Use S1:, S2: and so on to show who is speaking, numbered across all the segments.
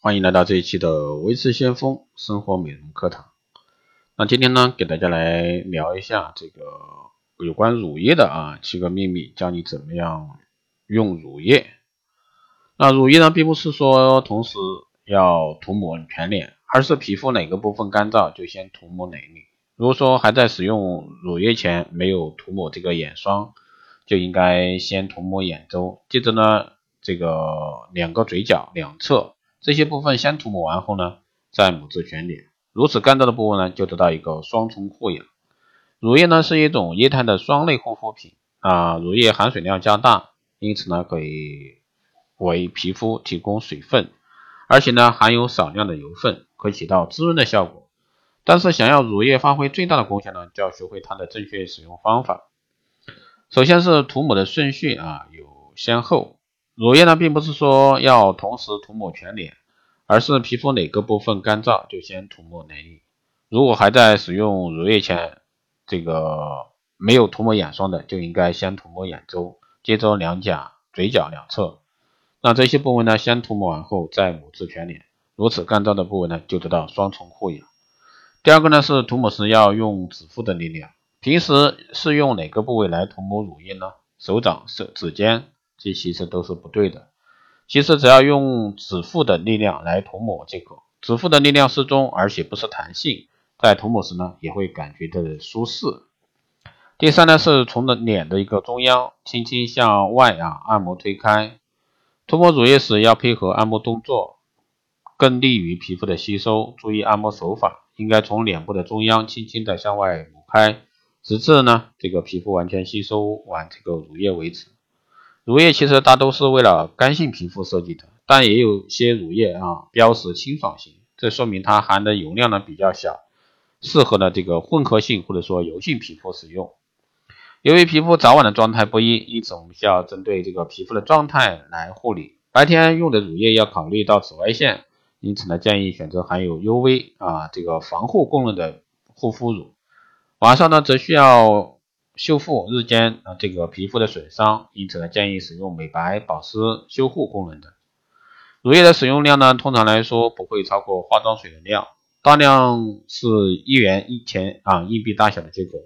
S1: 欢迎来到这一期的维持先锋生活美容课堂。那今天呢，给大家来聊一下这个有关乳液的啊七个秘密，教你怎么样用乳液。那乳液呢，并不是说同时要涂抹全脸，而是皮肤哪个部分干燥就先涂抹哪里。如果说还在使用乳液前没有涂抹这个眼霜，就应该先涂抹眼周，接着呢，这个两个嘴角两侧。这些部分先涂抹完后呢，再抹至全脸，如此干燥的部位呢，就得到一个双重护养。乳液呢是一种液态的霜类护肤品啊，乳液含水量较大，因此呢可以为皮肤提供水分，而且呢含有少量的油分，可以起到滋润的效果。但是想要乳液发挥最大的功效呢，就要学会它的正确使用方法。首先是涂抹的顺序啊，有先后。乳液呢，并不是说要同时涂抹全脸，而是皮肤哪个部分干燥就先涂抹哪里。如果还在使用乳液前，这个没有涂抹眼霜的，就应该先涂抹眼周，接着两颊、嘴角两侧。那这些部位呢，先涂抹完后再抹至全脸，如此干燥的部位呢，就得到双重护养。第二个呢，是涂抹时要用指腹的力量。平时是用哪个部位来涂抹乳液呢？手掌、手指尖。这其实都是不对的。其实只要用指腹的力量来涂抹即可，指腹的力量适中，而且不失弹性，在涂抹时呢也会感觉的舒适。第三呢是从的脸的一个中央轻轻向外啊按摩推开。涂抹乳液时要配合按摩动作，更利于皮肤的吸收。注意按摩手法，应该从脸部的中央轻轻的向外抹开，直至呢这个皮肤完全吸收完这个乳液为止。乳液其实大都是为了干性皮肤设计的，但也有些乳液啊标识清爽型，这说明它含的油量呢比较小，适合呢这个混合性或者说油性皮肤使用。由于皮肤早晚的状态不一，因此我们需要针对这个皮肤的状态来护理。白天用的乳液要考虑到紫外线，因此呢建议选择含有 UV 啊这个防护功能的护肤乳。晚上呢则需要。修复日间啊这个皮肤的损伤，因此呢建议使用美白、保湿、修护功能的乳液的使用量呢，通常来说不会超过化妆水的量，大量是一元一钱啊硬币大小的即可。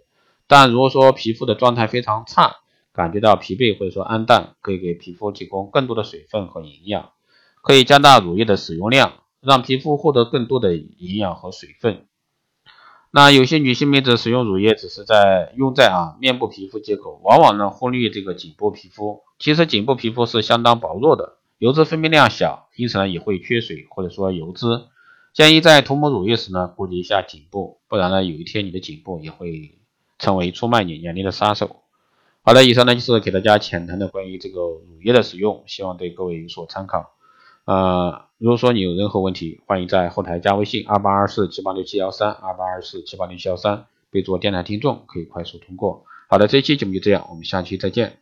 S1: 但如果说皮肤的状态非常差，感觉到疲惫或者说暗淡，可以给皮肤提供更多的水分和营养，可以加大乳液的使用量，让皮肤获得更多的营养和水分。那有些女性妹子使用乳液只是在用在啊面部皮肤接口，往往呢忽略这个颈部皮肤。其实颈部皮肤是相当薄弱的，油脂分泌量小，因此呢也会缺水或者说油脂。建议在涂抹乳液时呢顾及一下颈部，不然呢有一天你的颈部也会成为出卖你眼睛的杀手。好的，以上呢就是给大家浅谈的关于这个乳液的使用，希望对各位有所参考。呃，如果说你有任何问题，欢迎在后台加微信二八二四七八六七幺三二八二四七八六七幺三，备注电台听众，可以快速通过。好的，这期节目就这样，我们下期再见。